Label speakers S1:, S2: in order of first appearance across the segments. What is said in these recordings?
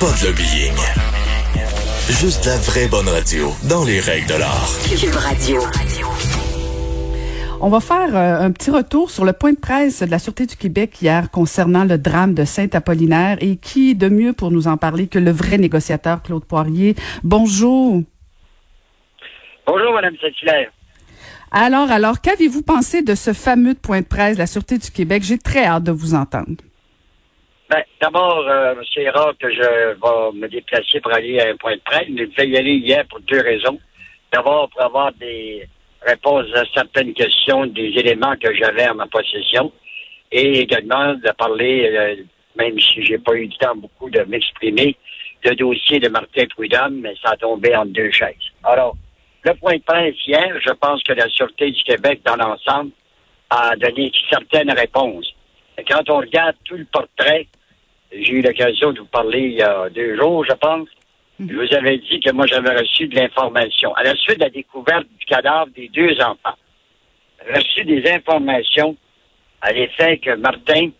S1: Pas de lobbying. Juste la vraie bonne radio, dans les règles de l'art.
S2: Cube Radio.
S3: On va faire euh, un petit retour sur le point de presse de la Sûreté du Québec hier concernant le drame de Saint-Apollinaire et qui de mieux pour nous en parler que le vrai négociateur Claude Poirier. Bonjour.
S4: Bonjour, Madame Saint-Hilaire.
S3: Alors, alors, qu'avez-vous pensé de ce fameux point de presse de la Sûreté du Québec? J'ai très hâte de vous entendre.
S4: Ben, d'abord, euh, c'est rare que je vais me déplacer pour aller à un point de presse, mais je vais y aller hier pour deux raisons. D'abord, pour avoir des réponses à certaines questions, des éléments que j'avais en ma possession, et également de parler, euh, même si j'ai pas eu le temps beaucoup de m'exprimer, le dossier de Martin Prudhomme, mais ça a tombé en deux chaises. Alors, le point de presse hier, je pense que la Sûreté du Québec, dans l'ensemble, a donné certaines réponses. Quand on regarde tout le portrait, j'ai eu l'occasion de vous parler il y a deux jours, je pense. Je vous avais dit que moi, j'avais reçu de l'information. À la suite de la découverte du cadavre des deux enfants, reçu des informations à l'effet que Martin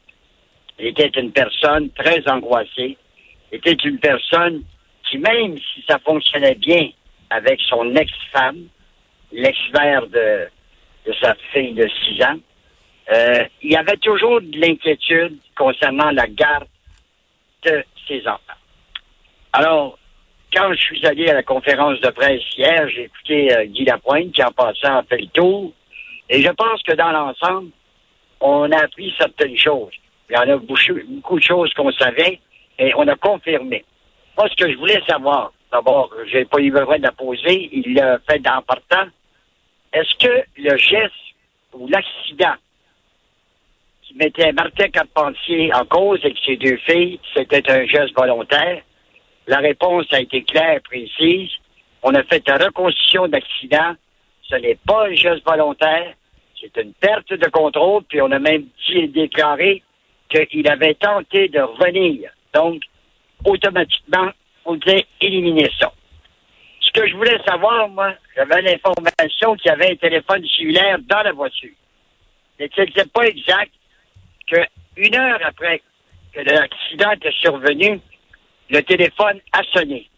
S4: était une personne très angoissée, était une personne qui, même si ça fonctionnait bien avec son ex-femme, l'ex-mère de, de sa fille de six ans, euh, il y avait toujours de l'inquiétude concernant la garde de ses enfants. Alors, quand je suis allé à la conférence de presse hier, j'ai écouté euh, Guy Lapointe qui, en passant, a fait le tour. Et je pense que dans l'ensemble, on a appris certaines choses. Il y en a beaucoup, de choses qu'on savait et on a confirmé. Moi, ce que je voulais savoir, d'abord, j'ai pas eu besoin de la poser, il l'a fait en partant. Est-ce que le geste ou l'accident mettait Martin Carpentier en cause avec ses deux filles, c'était un geste volontaire? La réponse a été claire, précise. On a fait une reconstitution d'accident. Ce n'est pas un geste volontaire. C'est une perte de contrôle. Puis on a même dit, déclaré qu'il avait tenté de revenir. Donc, automatiquement, faut dire éliminer ça. Ce que je voulais savoir, moi, j'avais l'information qu'il y avait un téléphone cellulaire dans la voiture. Mais ce n'était pas exact que une heure après que l'accident était survenu, le téléphone a sonné.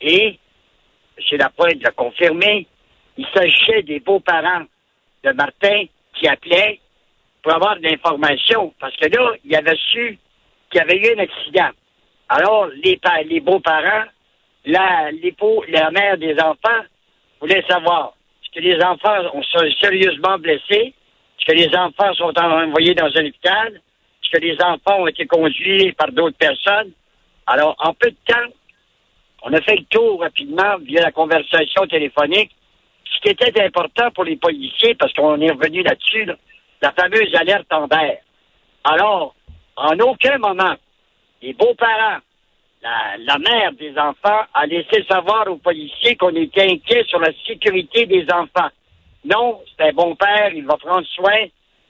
S4: Et, M. Lapointe l'a confirmé, il s'agissait des beaux-parents de Martin qui appelaient pour avoir de l'information. Parce que là, il avait su qu'il y avait eu un accident. Alors, les, pa- les beaux-parents, la, la mère des enfants voulaient savoir est-ce que les enfants sont sérieusement blessés? Que les enfants sont envoyés dans un hôpital? Que les enfants ont été conduits par d'autres personnes? Alors, en peu de temps, on a fait le tour rapidement via la conversation téléphonique. Ce qui était important pour les policiers, parce qu'on est revenu là-dessus, là, la fameuse alerte Amber. Alors, en aucun moment, les beaux-parents, la, la mère des enfants a laissé savoir aux policiers qu'on était inquiet sur la sécurité des enfants. Non, c'est un bon père, il va prendre soin.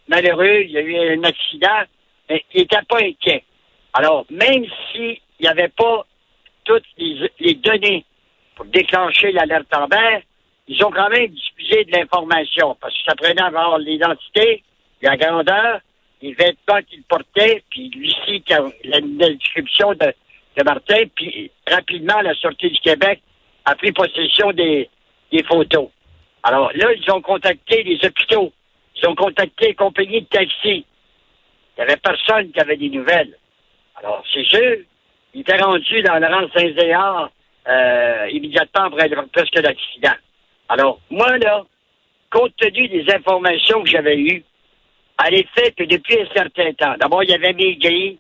S4: Malheureux, il y a eu un accident, mais il n'était pas inquiet. Alors, même s'il n'y avait pas toutes les, données pour déclencher l'alerte Amber, ils ont quand même diffusé de l'information parce que ça prenait à avoir l'identité, la grandeur, les vêtements qu'il portait, puis lui-ci, la, la description de, Martin, puis rapidement, la Sûreté du Québec a pris possession des photos. Alors là, ils ont contacté les hôpitaux, ils ont contacté les compagnies de taxi. Il n'y avait personne qui avait des nouvelles. Alors, c'est sûr, il était rendu dans le rang Saint-Zéard euh, immédiatement après presque l'accident. Alors, moi, là, compte tenu des informations que j'avais eues, à l'effet que depuis un certain temps, d'abord, il y avait maigri,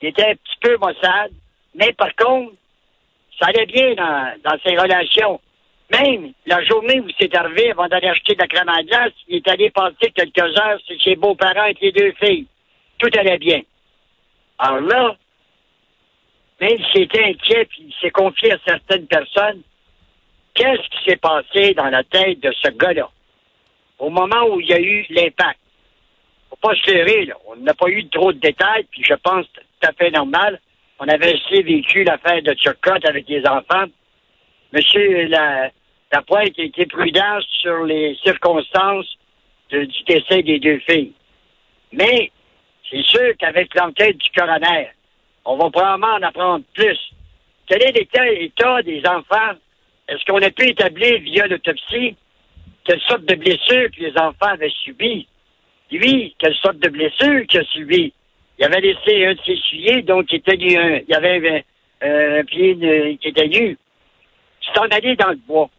S4: il était un petit peu maussade, mais par contre, ça allait bien dans, dans ses relations. Même la journée où c'est arrivé, avant d'aller acheter de la crème à glace, il est allé passer quelques heures chez ses beaux-parents avec les deux filles. Tout allait bien. Alors là, même s'il était inquiet puis il s'est confié à certaines personnes, qu'est-ce qui s'est passé dans la tête de ce gars-là? Au moment où il y a eu l'impact? Faut pas se leurrer, là. On n'a pas eu trop de détails, puis je pense c'est tout à fait normal. On avait aussi vécu l'affaire de Turcotte avec les enfants. Monsieur la, Lapointe a été prudent sur les circonstances du décès des deux filles. Mais c'est sûr qu'avec l'enquête du coroner, on va probablement en apprendre plus quel est l'état des enfants? Est-ce qu'on a pu établir via l'autopsie quelle sorte de blessures que les enfants avaient subies? Lui, quelle sorte de blessures qu'il a subies? Il avait laissé un de ses souliers, donc il, était il avait un, pied qui était nu. C'est en allé dans le bois.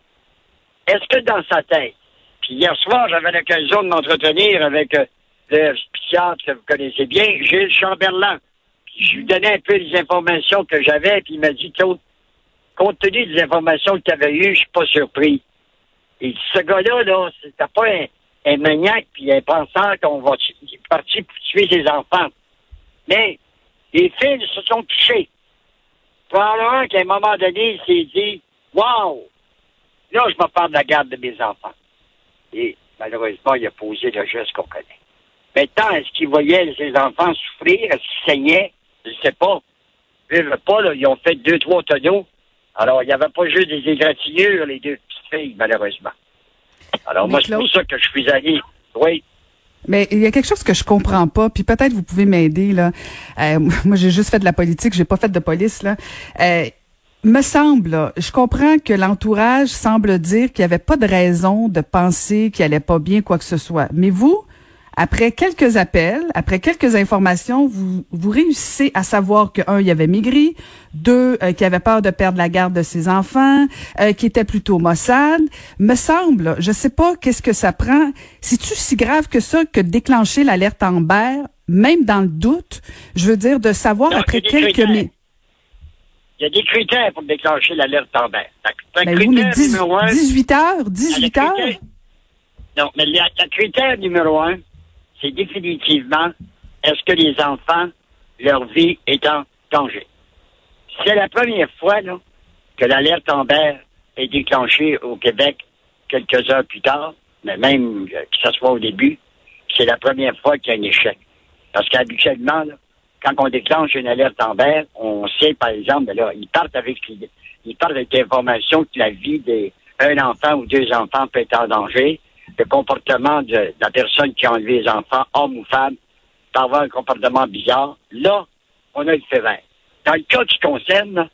S4: Est-ce que dans sa tête, puis hier soir, j'avais l'occasion de m'entretenir avec euh, le psychiatre que vous connaissez bien, Gilles Chamberlain. Puis je lui donnais un peu les informations que j'avais, puis il m'a dit, compte tenu des informations que tu avais eues, je suis pas surpris. Et ce gars-là, là, c'était pas un, maniaque puis un penseur qu'on va partir pour tuer ses enfants. Mais les fils se sont touchés. Probablement qu'à un moment donné, il s'est dit Wow! Là, je me parle de la garde de mes enfants. Et malheureusement, il a posé le geste qu'on connaît. Maintenant, est-ce qu'il voyait ses enfants souffrir? Est-ce qu'ils saignaient? Je ne sais pas. Ils pas, là, ils ont fait deux, trois tonneaux. Alors, il n'y avait pas juste des égratignures, les deux petites filles, malheureusement. Alors, moi, c'est pour ça que je suis allé. Oui.
S3: Mais il y a quelque chose que je comprends pas, puis peut-être vous pouvez m'aider là. Euh, moi, j'ai juste fait de la politique, j'ai pas fait de police là. Euh, me semble, je comprends que l'entourage semble dire qu'il n'y avait pas de raison de penser qu'il allait pas bien quoi que ce soit. Mais vous, après quelques appels, après quelques informations, vous, vous réussissez à savoir que un, il avait maigri, deux, euh, qu'il avait peur de perdre la garde de ses enfants, euh, qui était plutôt maussade. Me semble, je sais pas qu'est-ce que ça prend. C'est-tu si grave que ça que déclencher l'alerte Amber, même dans le doute, je veux dire de savoir après quelques minutes.
S4: Il y a des critères pour déclencher l'alerte Amber.
S3: Ben oui, mais 18 heures, 18 heures?
S4: Non, mais le critère numéro un, c'est définitivement est-ce que les enfants, leur vie est en danger? C'est la première fois que l'alerte Amber est déclenchée au Québec quelques heures plus tard, mais même euh, que ce soit au début, c'est la première fois qu'il y a un échec. Parce qu'habituellement, quand on déclenche une alerte Amber, on sait, par exemple, ben là, ils partent avec l'information que la vie d'un enfant ou deux enfants peut être en danger. Le comportement de, la personne qui a enlevé les enfants, homme ou femme, peut avoir un comportement bizarre, là, on a le fait vert. Dans le cas qui concerne,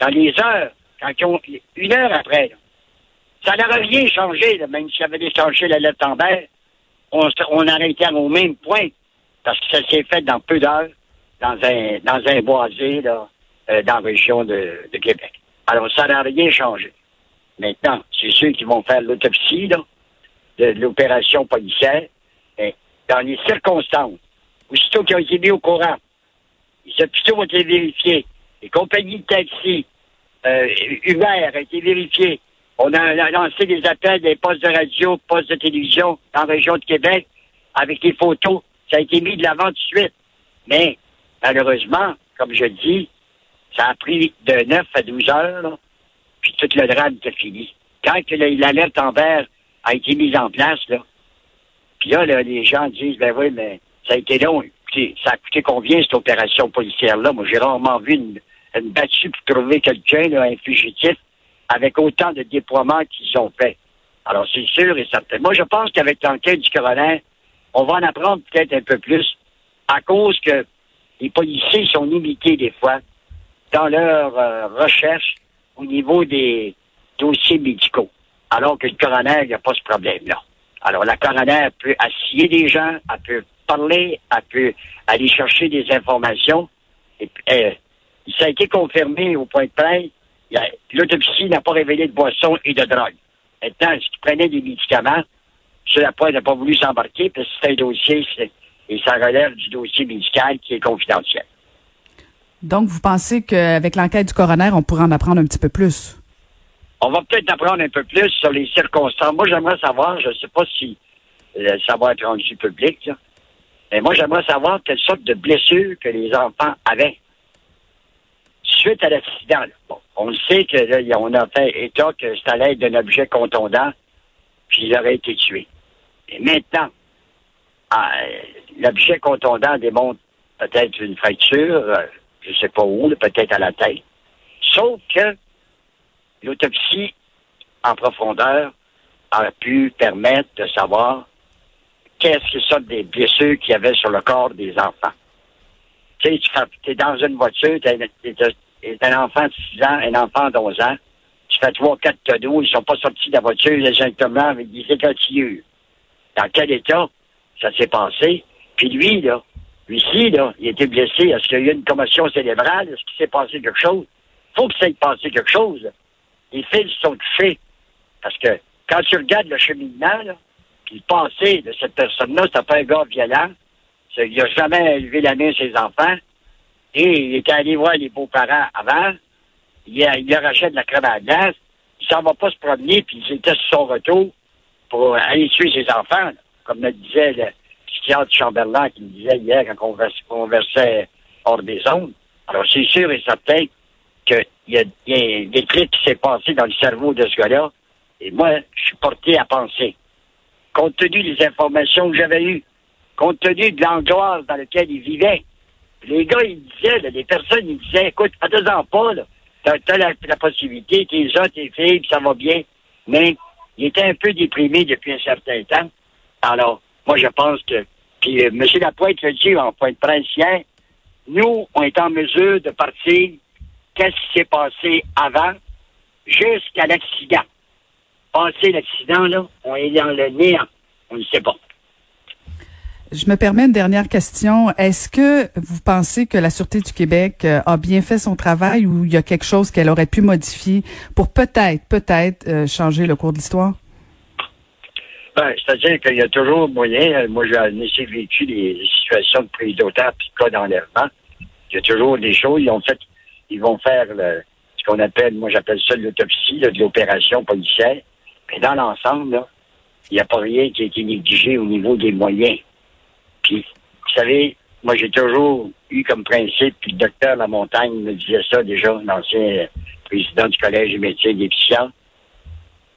S4: dans les heures, quand une heure après, ça n'aurait rien changé, même s'il y avait déclenché la lettre en vert, on, on été au même point, parce que ça s'est fait dans peu d'heures, dans un, dans un boisé, là, euh, dans la région de, de Québec. Alors, ça n'a rien changé. Maintenant, c'est ceux qui vont faire l'autopsie, là, de, l'opération policière, dans les circonstances, aussitôt qu'ils ont été mis au courant, les hôpitaux ont été vérifiés, les compagnies de taxi, euh, Uber a été vérifié. On a lancé des appels des postes de radio, postes de télévision dans la région de Québec avec les photos. Ça a été mis de l'avant tout de suite. Mais, malheureusement, comme je dis, ça a pris de 9 à 12 heures, puis tout le drame était fini. Quand l'alerte en vert a été mise en place, là. Puis là, les gens disent, ben oui, mais ça a été long. ça a coûté combien, cette opération policière-là? Moi, j'ai rarement vu une, battue pour trouver quelqu'un, un fugitif, avec autant de déploiements qu'ils ont fait. Alors, c'est sûr et certain. Moi, je pense qu'avec l'enquête du coroner, on va en apprendre peut-être un peu plus, à cause que les policiers sont limités des fois dans leur euh, recherche au niveau des dossiers médicaux alors que le coroner, il n'y a pas ce problème-là. Alors, la coroner peut assier des gens, elle peut parler, elle peut aller chercher des informations. Et, euh, ça a été confirmé au point de près. L'autopsie n'a pas révélé de boisson et de drogue. Maintenant, est-ce qu'il prenait des médicaments? Sur la pointe n'a pas voulu s'embarquer parce que c'est un dossier et ça relève du dossier médical qui est confidentiel.
S3: Donc, vous pensez qu'avec l'enquête du coroner, on pourrait en apprendre un petit peu plus?
S4: On va peut-être apprendre un peu plus sur les circonstances. Moi, j'aimerais savoir, je ne sais pas si euh, ça va être rendu public, mais moi, j'aimerais savoir quelle sorte de blessures que les enfants avaient suite à l'accident. Bon, on sait que là, on a fait état que c'était à l'aide d'un objet contondant, puis il aurait été tué. Et maintenant, ah, l'objet contondant démontre peut-être une fracture, euh, je ne sais pas où, peut-être à la tête. Sauf que L'autopsie en profondeur a pu permettre de savoir qu'est-ce que sont des blessures qu'il y avait sur le corps des enfants. Tu sais, tu es dans une voiture, tu es, un enfant de 6 ans, un enfant d'11 ans. Tu fais trois, quatre cadeaux, ils sont pas sortis de la voiture exactement avec des égratignures. Dans quel état ça s'est passé? Puis lui, là, lui ci, là, il été blessé. Est-ce qu'il y a eu une commotion cérébrale? Est-ce qu'il s'est passé quelque chose? faut que ça ait passé quelque chose. Les fils sont touchés. Parce que quand tu regardes le cheminement, là, puis le passé de cette personne-là, c'est pas un gars violent. Il n'a jamais élevé la main à ses enfants. Et il était allé voir les beaux-parents avant. Il, il leur achète de la crème à glace. Il s'en va pas se promener, puis il était sur son retour pour aller tuer ses enfants. Comme me disait le psychiatre Chamberlain qui me disait hier quand on conversait hors des ondes. Alors, c'est sûr et certain qu'il y, a des trucs qui s'est passé dans le cerveau de ce gars-là. Et moi, je suis porté à penser, compte tenu des informations que j'avais eues, compte tenu de l'angoisse dans laquelle il vivait, les gars, ils disaient, les personnes, ils disaient, écoute, fais-en pas, là. T'as, la, la, possibilité, t'es là, t'es filles, ça va bien. Mais il était un peu déprimé depuis un certain temps. Alors, moi, je pense que, puis euh, M. Lapointe le dit en point de presse nous, on est en mesure de partir qu'est-ce qui s'est passé avant? Jusqu'à l'accident. Passé l'accident, là, on est dans le néant. On ne sait pas.
S3: Je me permets une dernière question. Est-ce que vous pensez que la Sûreté du Québec euh, a bien fait son travail ou il y a quelque chose qu'elle aurait pu modifier pour peut-être, peut-être euh, changer le cours de l'histoire?
S4: Ben, c'est-à-dire qu'il y a toujours moyen. Moi, j'ai vécu des situations de prise d'otage puis cas d'enlèvement. Il y a toujours des choses. Ils ont fait, ils vont faire ce qu'on appelle, moi j'appelle ça l'autopsie, de l'opération policière. Mais dans l'ensemble, il n'y a pas rien qui a été négligé au niveau des moyens. Puis, vous savez, moi, j'ai toujours eu comme principe, puis le docteur La Montagne me disait ça déjà, l'ancien président du Collège des médecins des psychiatres.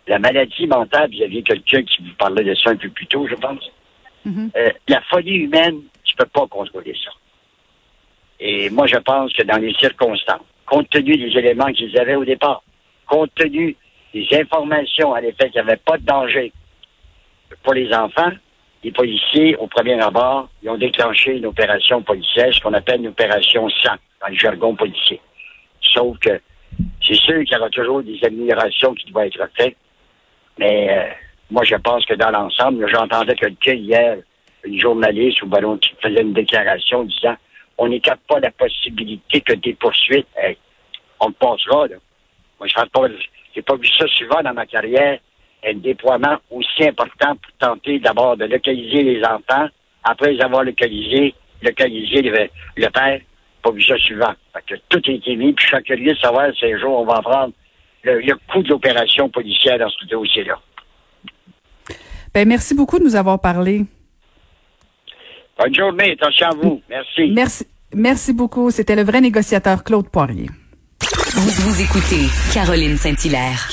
S4: La maladie mentale, vous aviez quelqu'un qui vous parlait de ça un peu plus tôt, je pense. Mm-hmm. Euh, la folie humaine, tu peux pas contrôler ça. Et moi, je pense que dans les circonstances, compte tenu des éléments qu'ils avaient au départ, compte tenu des informations à l'effet qu'il n'y avait pas de danger pour les enfants, les policiers, au premier abord, ils ont déclenché une opération policière, ce qu'on appelle une opération sang, dans le jargon policier. Sauf que c'est sûr qu'il y aura toujours des améliorations qui doivent être faites, mais euh, moi, je pense que dans l'ensemble, j'entendais quelqu'un hier, une journaliste ou ballon qui faisait une déclaration disant on n'écarte pas la possibilité que des poursuites, on le passera. Là. Moi, je n'ai pas, pas vu ça souvent dans ma carrière un déploiement aussi important pour tenter d'abord de localiser les enfants, après les avoir localisés, localiser le, le père, pas vu ça suivant. Fait que tout a été mis, puis je suis curieux de savoir si un jour on va prendre le, le coût de l'opération policière dans ce dossier-là.
S3: Ben, merci beaucoup de nous avoir parlé.
S4: Bonne journée, attention à vous. Merci.
S3: Merci, merci beaucoup. C'était le vrai négociateur Claude Poirier.
S2: Vous, vous écoutez Caroline Saint-Hilaire.